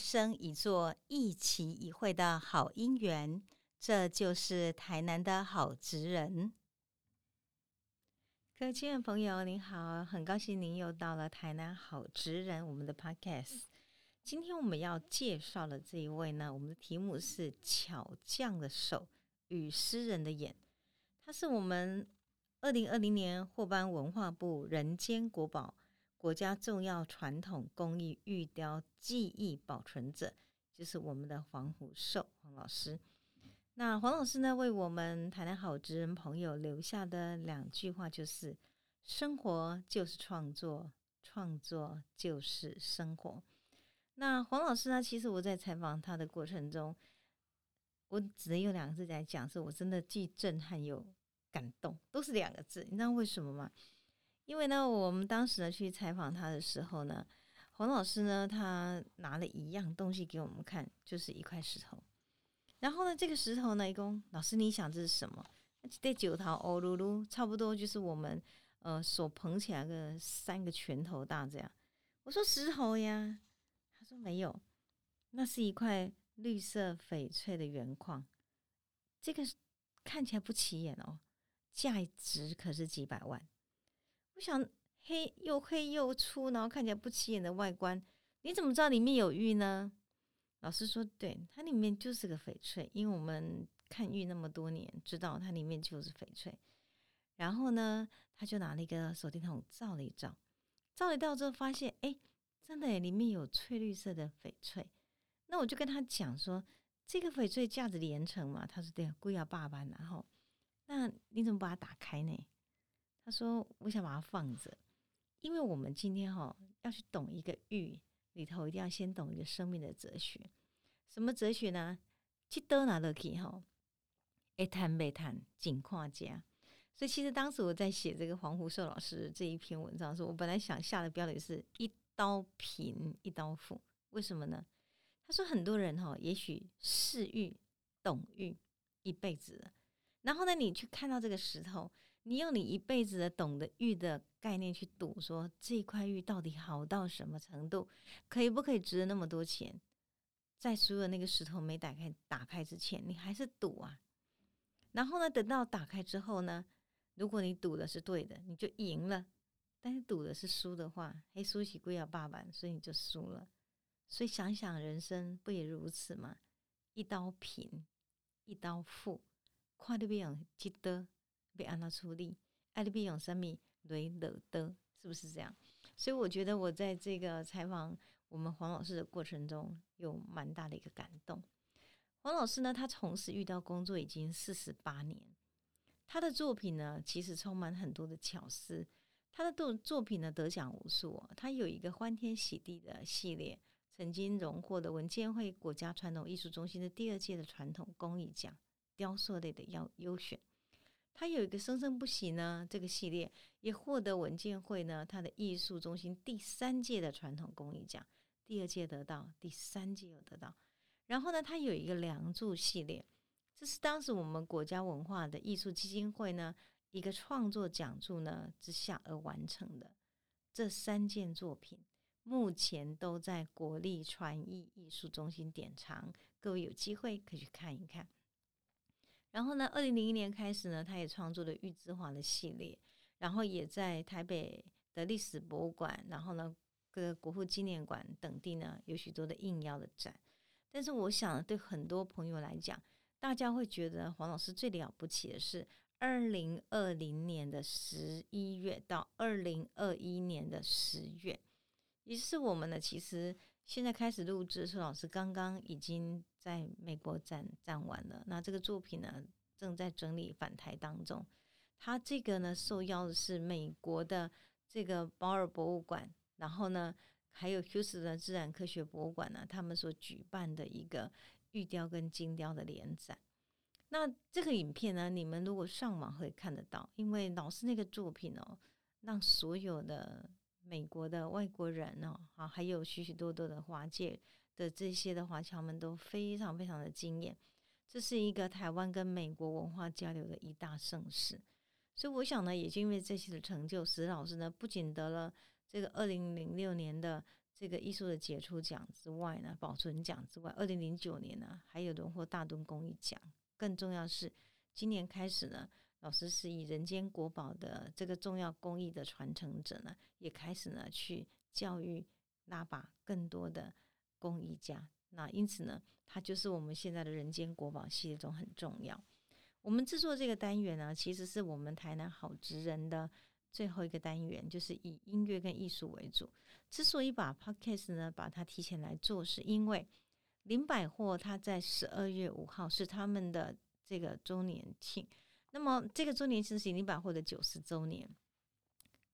生一座一期一会的好姻缘。这就是台南的好职人。各位亲爱的朋友，您好，很高兴您又到了台南好职人我们的 Podcast。今天我们要介绍的这一位呢，我们的题目是巧匠的手与诗人的眼。他是我们二零二零年获颁文化部人间国宝、国家重要传统工艺玉雕技艺保存者，就是我们的黄虎寿黄老师。那黄老师呢，为我们台南好职人朋友留下的两句话就是：生活就是创作，创作就是生活。那黄老师呢，其实我在采访他的过程中，我只能用两个字来讲，是我真的既震撼又感动，都是两个字。你知道为什么吗？因为呢，我们当时呢去采访他的时候呢，黄老师呢他拿了一样东西给我们看，就是一块石头。然后呢，这个石头呢，一共老师，你想这是什么？这九桃欧噜噜，差不多就是我们呃手捧起来个三个拳头大这样。我说石头呀，他说没有，那是一块绿色翡翠的原矿，这个看起来不起眼哦，价值可是几百万。我想黑又黑又粗，然后看起来不起眼的外观，你怎么知道里面有玉呢？老师说：“对，它里面就是个翡翠，因为我们看玉那么多年，知道它里面就是翡翠。然后呢，他就拿了一个手电筒照了一照，照了一照之后发现，哎，真的里面有翠绿色的翡翠。那我就跟他讲说，这个翡翠价值连城嘛。他说对，贵要八万。然后，那你怎么把它打开呢？他说，我想把它放着，因为我们今天哈要去懂一个玉。”里头一定要先懂一个生命的哲学，什么哲学呢？去多拿得起哈，一谈没谈，尽跨家。所以其实当时我在写这个黄湖寿老师这一篇文章的时候，我本来想下的标题是一刀平一刀富。为什么呢？他说很多人哈，也许视玉懂玉一辈子，然后呢，你去看到这个石头。你用你一辈子的懂得玉的概念去赌，说这块玉到底好到什么程度，可以不可以值那么多钱？在所有那个石头没打开打开之前，你还是赌啊。然后呢，等到打开之后呢，如果你赌的是对的，你就赢了；但是赌的是输的话，黑输起贵要八万，所以你就输了。所以想想人生不也如此吗？一刀平，一刀富，快的变记得。被安娜处理，爱丽比永生命雷勒的，是不是这样？所以我觉得我在这个采访我们黄老师的过程中，有蛮大的一个感动。黄老师呢，他从事玉雕工作已经四十八年，他的作品呢，其实充满很多的巧思。他的作作品呢，得奖无数。他有一个欢天喜地的系列，曾经荣获的文建会国家传统艺术中心的第二届的传统工艺奖，雕塑类的要优选。他有一个生生不息呢，这个系列也获得文建会呢，他的艺术中心第三届的传统工艺奖，第二届得到，第三届又得到。然后呢，他有一个梁祝系列，这是当时我们国家文化的艺术基金会呢一个创作讲座呢之下而完成的。这三件作品目前都在国立传艺艺术中心典藏，各位有机会可以去看一看。然后呢，二零零一年开始呢，他也创作了玉之华的系列，然后也在台北的历史博物馆，然后呢，各个国父纪念馆等地呢，有许多的应邀的展。但是我想，对很多朋友来讲，大家会觉得黄老师最了不起的是二零二零年的十一月到二零二一年的十月，也是我们呢，其实现在开始录制的时候，老师刚刚已经。在美国展展完了，那这个作品呢正在整理返台当中。他这个呢受邀的是美国的这个保尔博物馆，然后呢还有休斯顿自然科学博物馆呢，他们所举办的一个玉雕跟金雕的联展。那这个影片呢，你们如果上网会看得到，因为老师那个作品哦，让所有的美国的外国人哦，啊，还有许许多多的华界。的这些的华侨们都非常非常的惊艳，这是一个台湾跟美国文化交流的一大盛事，所以我想呢，也就因为这些的成就，石老师呢不仅得了这个二零零六年的这个艺术的杰出奖之外呢，保存奖之外，二零零九年呢还有荣获大墩公益奖。更重要是，今年开始呢，老师是以人间国宝的这个重要公益的传承者呢，也开始呢去教育拉把更多的公益家。那因此呢，它就是我们现在的人间国宝系列中很重要。我们制作这个单元呢，其实是我们台南好职人的最后一个单元，就是以音乐跟艺术为主。之所以把 podcast 呢把它提前来做，是因为林百货它在十二月五号是他们的这个周年庆。那么这个周年庆是林百货的九十周年。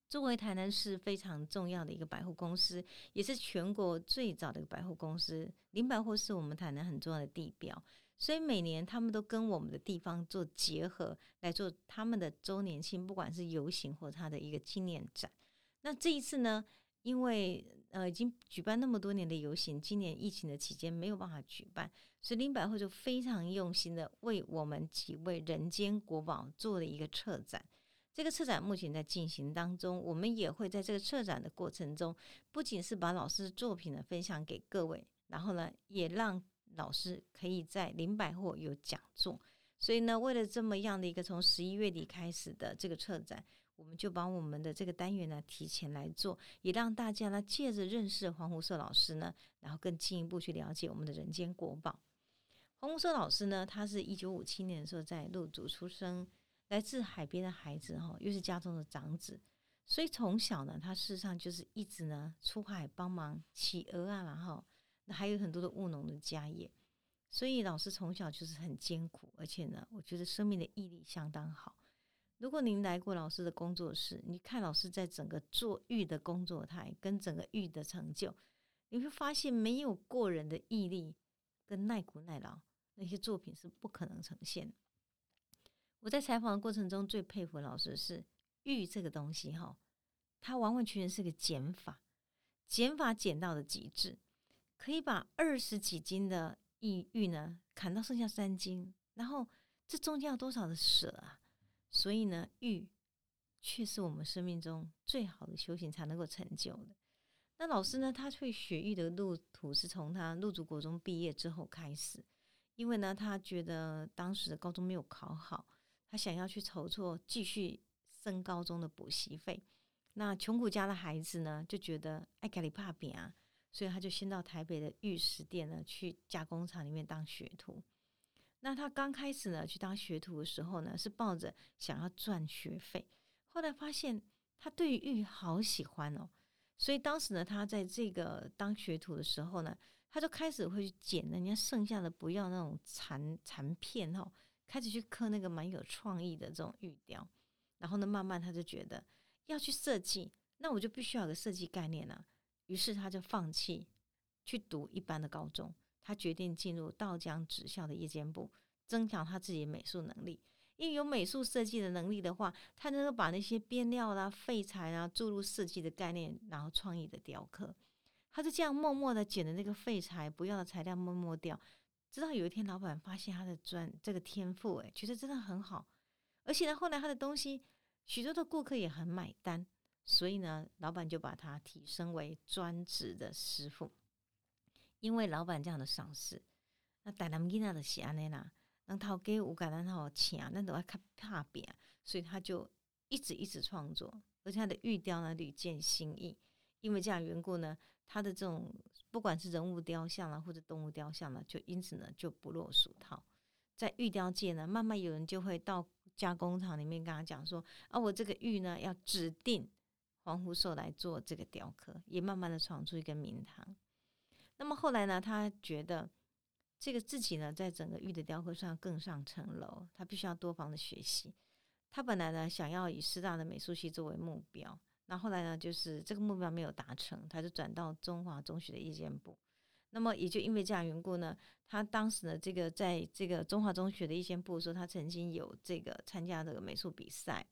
作为台南市非常重要的一个百货公司，也是全国最早的百货公司，林百货是我们台南很重要的地标。所以每年他们都跟我们的地方做结合来做他们的周年庆，不管是游行或他的一个纪念展。那这一次呢，因为呃已经举办那么多年的游行，今年疫情的期间没有办法举办，所以林百货就非常用心的为我们几位人间国宝做了一个策展。这个策展目前在进行当中，我们也会在这个策展的过程中，不仅是把老师的作品呢分享给各位，然后呢也让。老师可以在林百货有讲座，所以呢，为了这么样的一个从十一月底开始的这个策展，我们就把我们的这个单元呢提前来做，也让大家呢借着认识黄湖社老师呢，然后更进一步去了解我们的人间国宝。黄湖社老师呢，他是一九五七年的时候在陆祖出生，来自海边的孩子哈，又是家中的长子，所以从小呢，他事实上就是一直呢出海帮忙企鹅啊，然后。还有很多的务农的家业，所以老师从小就是很艰苦，而且呢，我觉得生命的毅力相当好。如果您来过老师的工作室，你看老师在整个做玉的工作台跟整个玉的成就，你会发现没有过人的毅力跟耐苦耐劳，那些作品是不可能呈现。我在采访的过程中最佩服老师是玉这个东西哈，它完完全全是个减法，减法减到的极致。可以把二十几斤的玉玉呢砍到剩下三斤，然后这中间要多少的舍啊？所以呢，玉却是我们生命中最好的修行才能够成就的。那老师呢，他会学玉的路途是从他入主国中毕业之后开始，因为呢，他觉得当时的高中没有考好，想要去筹措继续升高中的补习费。那穷苦家的孩子呢，就觉得爱咖喱怕饼啊。所以他就先到台北的玉石店呢，去加工厂里面当学徒。那他刚开始呢，去当学徒的时候呢，是抱着想要赚学费。后来发现他对玉好喜欢哦，所以当时呢，他在这个当学徒的时候呢，他就开始会去捡人家剩下的不要那种残残片哦，开始去刻那个蛮有创意的这种玉雕。然后呢，慢慢他就觉得要去设计，那我就必须要有个设计概念啊。于是他就放弃去读一般的高中，他决定进入道江职校的夜间部，增强他自己的美术能力。因为有美术设计的能力的话，他能够把那些边料啦、废材啊注入设计的概念，然后创意的雕刻。他就这样默默的捡的那个废材、不要的材料，默默掉。直到有一天，老板发现他的专这个天赋，诶，觉得真的很好。而且呢，后来他的东西，许多的顾客也很买单。所以呢，老板就把他提升为专职的师傅。因为老板这样的赏识，那带他们囡仔的喜安尼啦，让他给五个人好请，那都要看怕扁，所以他就一直一直创作，而且他的玉雕呢屡见新意。因为这样缘故呢，他的这种不管是人物雕像啦，或者动物雕像呢，就因此呢就不落俗套。在玉雕界呢，慢慢有人就会到加工厂里面跟他讲说：啊，我这个玉呢要指定。黄福寿来做这个雕刻，也慢慢的闯出一个名堂。那么后来呢，他觉得这个自己呢，在整个玉的雕刻上更上层楼，他必须要多方的学习。他本来呢，想要以师大的美术系作为目标，那后来呢，就是这个目标没有达成，他就转到中华中学的夜间部。那么也就因为这样缘故呢，他当时呢，这个在这个中华中学的夜间部说，他曾经有这个参加这个美术比赛，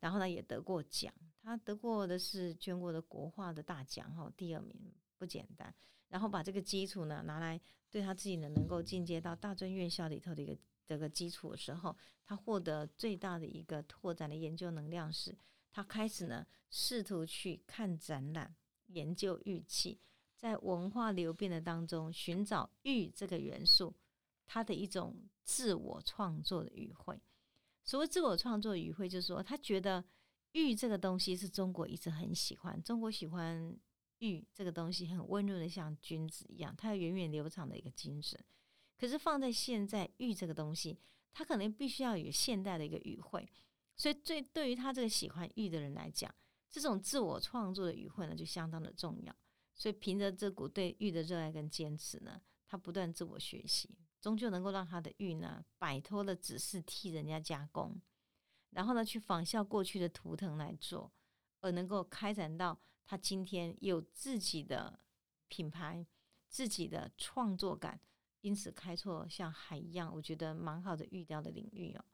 然后呢，也得过奖。他得过的是全国的国画的大奖，哈，第二名不简单。然后把这个基础呢拿来对他自己呢能够进阶到大专院校里头的一个这个基础的时候，他获得最大的一个拓展的研究能量是，他开始呢试图去看展览，研究玉器，在文化流变的当中寻找玉这个元素，他的一种自我创作的语汇。所谓自我创作语汇，就是说他觉得玉这个东西是中国一直很喜欢，中国喜欢玉这个东西很温润的，像君子一样，它有源远流长的一个精神。可是放在现在，玉这个东西，它可能必须要有现代的一个语汇，所以最对于他这个喜欢玉的人来讲，这种自我创作的语汇呢，就相当的重要。所以凭着这股对玉的热爱跟坚持呢，他不断自我学习，终究能够让他的玉呢，摆脱了只是替人家加工，然后呢，去仿效过去的图腾来做，而能够开展到他今天有自己的品牌、自己的创作感。因此，开拓像海一样，我觉得蛮好的玉雕的领域哦。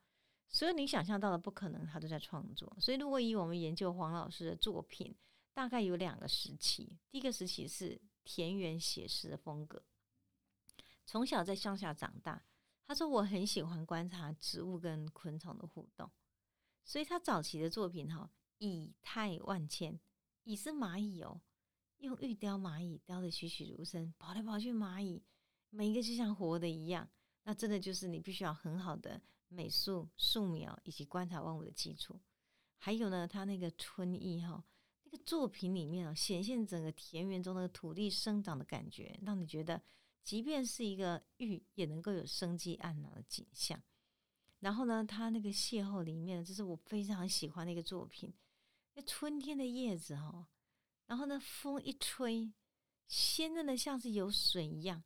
所有你想象到的不可能，他都在创作。所以，如果以我们研究黄老师的作品，大概有两个时期。第一个时期是田园写实的风格。从小在乡下长大，他说我很喜欢观察植物跟昆虫的互动。所以他早期的作品哈，蚁态万千，蚁是蚂蚁哦，用玉雕蚂蚁雕的栩栩如生，跑来跑去蚂蚁。每一个就像活的一样，那真的就是你必须要很好的美术素描以及观察万物的基础。还有呢，他那个春意哈，那个作品里面啊，显现整个田园中的土地生长的感觉，让你觉得即便是一个玉，也能够有生机盎然的景象。然后呢，他那个邂逅里面，这是我非常喜欢的一个作品。那春天的叶子哈，然后呢，风一吹，鲜嫩的像是有水一样。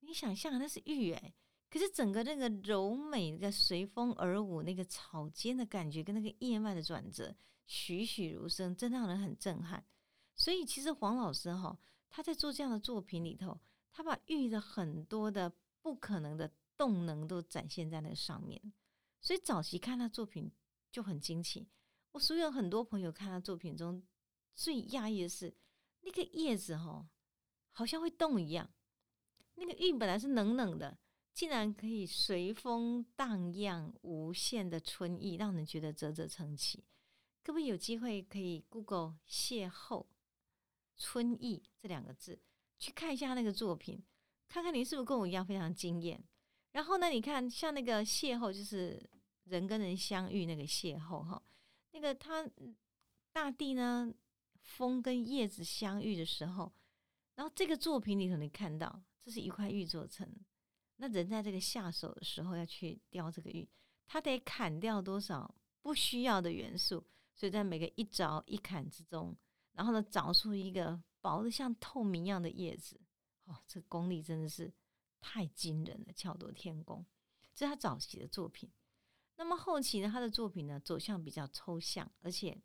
你想象那是玉哎，可是整个那个柔美、的随风而舞、那个草间的感觉，跟那个叶脉的转折，栩栩如生，真让人很震撼。所以其实黄老师哈，他在做这样的作品里头，他把玉的很多的不可能的动能都展现在那上面。所以早期看他作品就很惊奇。我所有很多朋友看他作品中最讶异的是，那个叶子哈，好像会动一样。那个玉本来是冷冷的，竟然可以随风荡漾，无限的春意，让人觉得啧啧称奇。各位有机会可以 Google“ 邂逅春意”这两个字，去看一下那个作品，看看您是不是跟我一样非常惊艳。然后呢，你看像那个邂逅，就是人跟人相遇那个邂逅哈，那个它大地呢，风跟叶子相遇的时候，然后这个作品里头你看到。这是一块玉做成，那人在这个下手的时候要去雕这个玉，他得砍掉多少不需要的元素，所以在每个一凿一砍之中，然后呢凿出一个薄的像透明一样的叶子，哦，这功力真的是太惊人了，巧夺天工。这是他早期的作品，那么后期呢，他的作品呢走向比较抽象，而且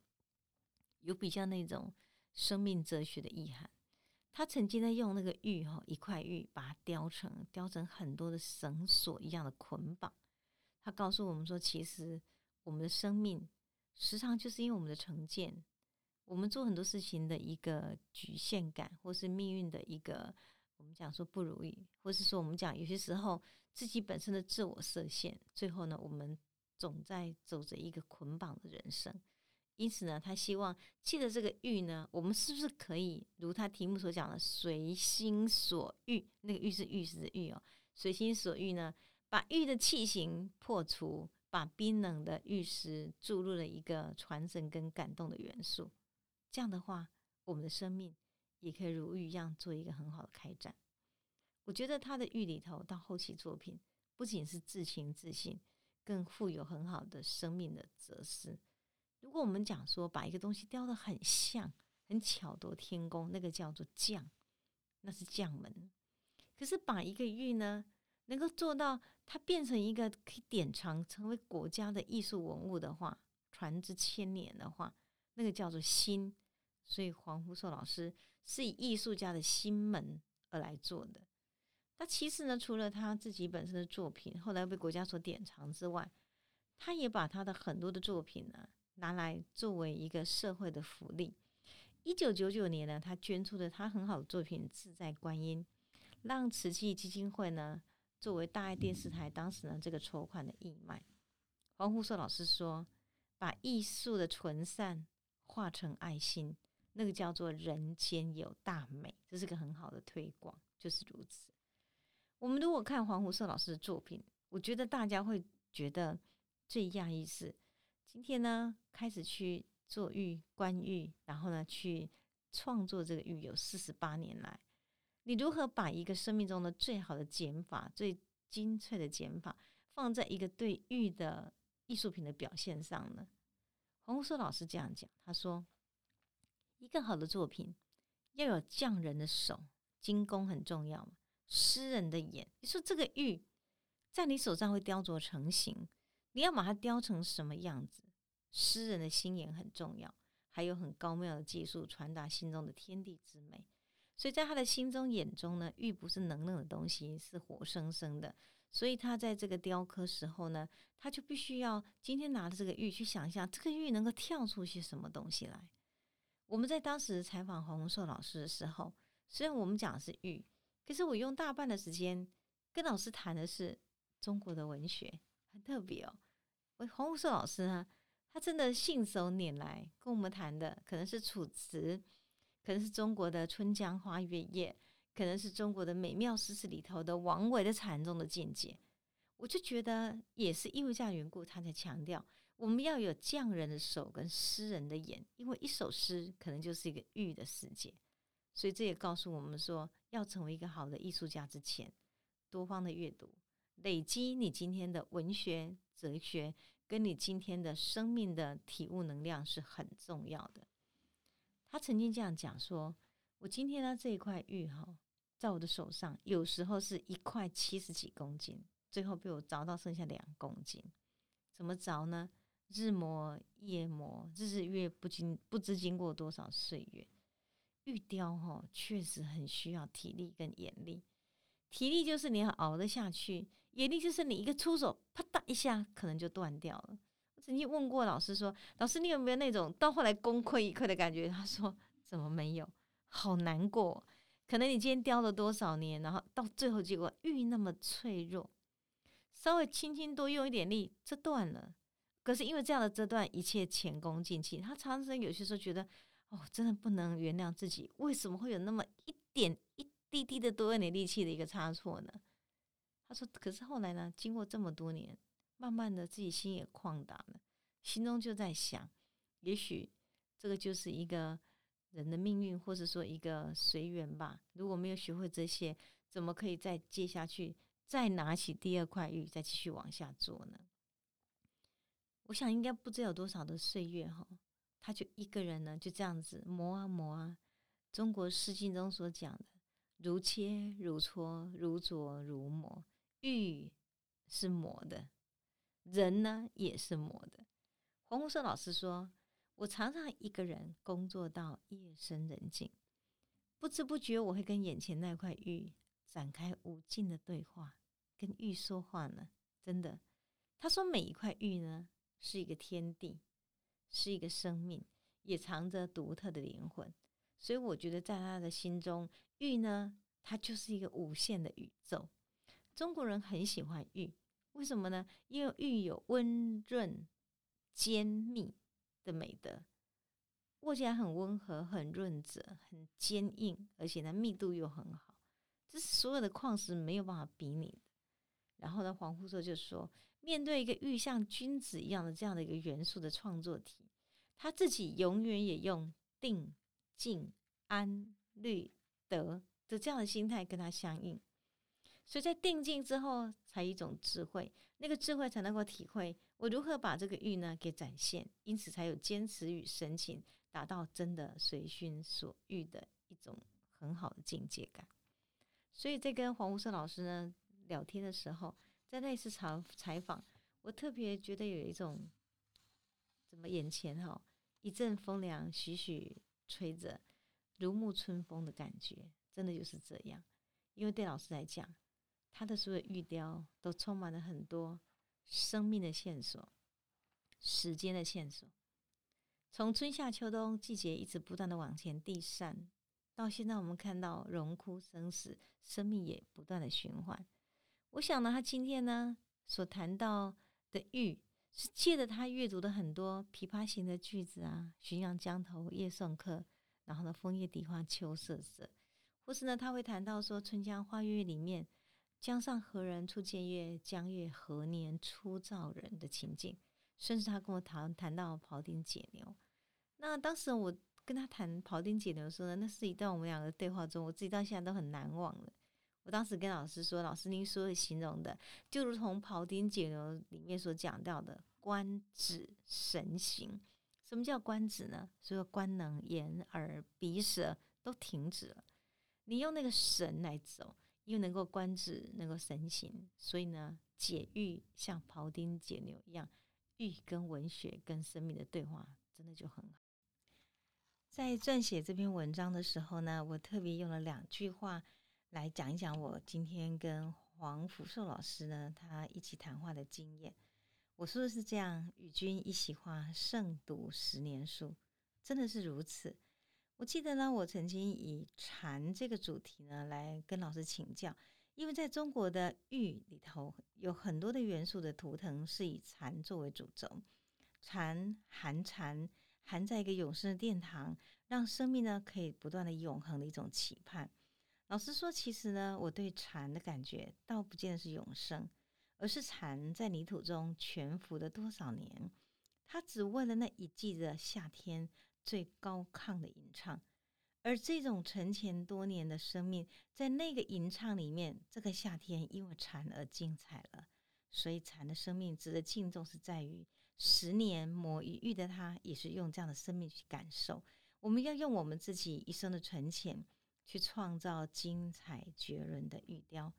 有比较那种生命哲学的意涵。他曾经在用那个玉哈一块玉把它雕成雕成很多的绳索一样的捆绑。他告诉我们说，其实我们的生命时常就是因为我们的成见，我们做很多事情的一个局限感，或是命运的一个我们讲说不如意，或是说我们讲有些时候自己本身的自我设限，最后呢，我们总在走着一个捆绑的人生。因此呢，他希望借着这个玉呢，我们是不是可以如他题目所讲的，随心所欲？那个玉是玉石的玉哦，随心所欲呢，把玉的器型破除，把冰冷的玉石注入了一个传神跟感动的元素。这样的话，我们的生命也可以如玉一样做一个很好的开展。我觉得他的玉里头到后期作品，不仅是自情自信，更富有很好的生命的哲思。如果我们讲说把一个东西雕的很像、很巧夺天工，那个叫做匠，那是匠门。可是把一个玉呢，能够做到它变成一个可以典藏、成为国家的艺术文物的话，传之千年的话，那个叫做心。所以黄福寿老师是以艺术家的心门而来做的。那其实呢，除了他自己本身的作品后来被国家所典藏之外，他也把他的很多的作品呢。拿来作为一个社会的福利。一九九九年呢，他捐出的他很好的作品《自在观音》，让慈济基金会呢作为大爱电视台当时呢这个筹款的义卖。黄胡寿老师说：“把艺术的纯善化成爱心，那个叫做人间有大美，这是个很好的推广，就是如此。”我们如果看黄胡寿老师的作品，我觉得大家会觉得最讶异是，今天呢开始去做玉观玉，然后呢去创作这个玉，有四十八年来，你如何把一个生命中的最好的减法、最精粹的减法，放在一个对玉的艺术品的表现上呢？黄胡寿老师这样讲，他说：“一个好的作品要有匠人的手，精工很重要嘛。诗人的眼，你说这个玉在你手上会雕琢成型，你要把它雕成什么样子？诗人的心眼很重要，还有很高妙的技术传达心中的天地之美。所以在他的心中眼中呢，玉不是冷冷的东西，是活生生的。所以他在这个雕刻时候呢，他就必须要今天拿着这个玉去想象，这个玉能够跳出些什么东西来。我们在当时采访黄洪寿老师的时候，虽然我们讲的是玉。可是我用大半的时间跟老师谈的是中国的文学，很特别哦。我黄武寿老师呢，他真的信手拈来跟我们谈的，可能是楚辞，可能是中国的《春江花月夜》，可能是中国的美妙诗词里头的王维的禅宗的境界。我就觉得也是因为这样缘故，他才强调我们要有匠人的手跟诗人的眼，因为一首诗可能就是一个玉的世界。所以这也告诉我们说，要成为一个好的艺术家之前，多方的阅读，累积你今天的文学、哲学，跟你今天的生命的体悟能量是很重要的。他曾经这样讲说：“我今天呢这一块玉哈，在我的手上，有时候是一块七十几公斤，最后被我凿到剩下两公斤。怎么凿呢？日磨夜磨，日日月不经不知经过多少岁月。”玉雕哈确实很需要体力跟眼力，体力就是你要熬得下去，眼力就是你一个出手，啪嗒一下可能就断掉了。我曾经问过老师说：“老师，你有没有那种到后来功亏一篑的感觉？”他说：“怎么没有？好难过。可能你今天雕了多少年，然后到最后结果玉那么脆弱，稍微轻轻多用一点力，这断了。可是因为这样的折断，一切前功尽弃。他常常有些时候觉得。”哦，真的不能原谅自己，为什么会有那么一点一滴滴的多一点力气的一个差错呢？他说：“可是后来呢，经过这么多年，慢慢的自己心也旷达了，心中就在想，也许这个就是一个人的命运，或者说一个随缘吧。如果没有学会这些，怎么可以再接下去，再拿起第二块玉，再继续往下做呢？我想应该不知有多少的岁月哈。”他就一个人呢，就这样子磨啊磨啊。中国诗经中所讲的“如切如磋，如琢如磨”，玉是磨的，人呢也是磨的。黄洪寿老师说：“我常常一个人工作到夜深人静，不知不觉我会跟眼前那块玉展开无尽的对话，跟玉说话呢。真的，他说每一块玉呢是一个天地。”是一个生命，也藏着独特的灵魂，所以我觉得在他的心中，玉呢，它就是一个无限的宇宙。中国人很喜欢玉，为什么呢？因为玉有温润、坚密的美德，握起来很温和、很润泽、很坚硬，而且呢，密度又很好，这是所有的矿石没有办法比拟的。然后呢，黄胡寿就说。面对一个玉像君子一样的这样的一个元素的创作体，他自己永远也用定、静、安、律、德的这样的心态跟他相应，所以在定静之后，才一种智慧，那个智慧才能够体会我如何把这个欲呢给展现，因此才有坚持与深情，达到真的随心所欲的一种很好的境界感。所以在跟黄无胜老师呢聊天的时候。在那次采采访，我特别觉得有一种怎么眼前哈一阵风凉徐徐吹着，如沐春风的感觉，真的就是这样。因为对老师来讲，他的所有玉雕都充满了很多生命的线索、时间的线索，从春夏秋冬季节一直不断的往前递嬗，到现在我们看到荣枯生死，生命也不断的循环。我想呢，他今天呢所谈到的玉，是借着他阅读的很多琵琶行的句子啊，“浔阳江头夜送客”，然后呢，“枫叶荻花秋瑟瑟”，或是呢，他会谈到说“春江花月夜”里面“江上何人初见月？江月何年初照人”的情景，甚至他跟我谈谈到庖丁解牛。那当时我跟他谈庖丁解牛的时候呢，那是一段我们两个对话中，我自己到现在都很难忘的。我当时跟老师说：“老师，您说的形容的，就如同庖丁解牛里面所讲到的观止神行。什么叫观止呢？所有官能、眼、耳、鼻、舌都停止了。你用那个神来走，又能够观止，能够神行。所以呢，解欲像庖丁解牛一样，欲跟文学、跟生命的对话，真的就很好。在撰写这篇文章的时候呢，我特别用了两句话。”来讲一讲我今天跟黄福寿老师呢，他一起谈话的经验。我说的是这样：与君一席话，胜读十年书，真的是如此。我记得呢，我曾经以禅这个主题呢来跟老师请教，因为在中国的玉里头有很多的元素的图腾是以禅作为主轴，禅含禅含在一个永生的殿堂，让生命呢可以不断的永恒的一种期盼。老师说，其实呢，我对蝉的感觉倒不见得是永生，而是蝉在泥土中潜伏了多少年，它只为了那一季的夏天最高亢的吟唱，而这种沉潜多年的生命，在那个吟唱里面，这个夏天因为蝉而精彩了。所以蝉的生命值得敬重，是在于十年磨一玉的他，也是用这样的生命去感受。我们要用我们自己一生的存钱。去创造精彩绝伦的玉雕。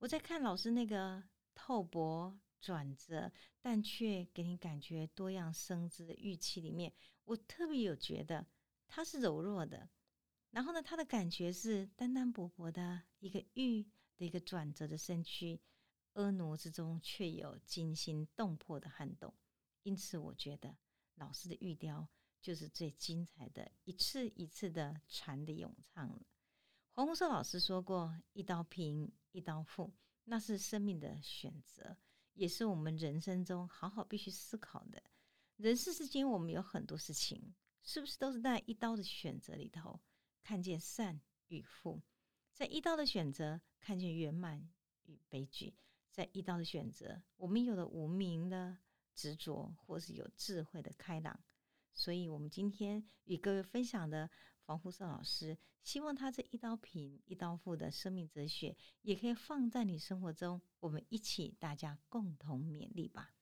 我在看老师那个透薄转折，但却给你感觉多样生姿的玉器里面，我特别有觉得它是柔弱的。然后呢，它的感觉是单单薄薄的一个玉的一个转折的身躯，婀娜之中却有惊心动魄的撼动。因此，我觉得老师的玉雕就是最精彩的一次一次的禅的咏唱了。黄宏寿老师说过：“一刀平，一刀富，那是生命的选择，也是我们人生中好好必须思考的。人世之间，我们有很多事情，是不是都是在一刀的选择里头看见善与负？在一刀的选择看见圆满与悲剧，在一刀的选择，我们有了无名的执着，或是有智慧的开朗。所以，我们今天与各位分享的。”黄福胜老师希望他这一刀平一刀富的生命哲学，也可以放在你生活中，我们一起大家共同勉励吧。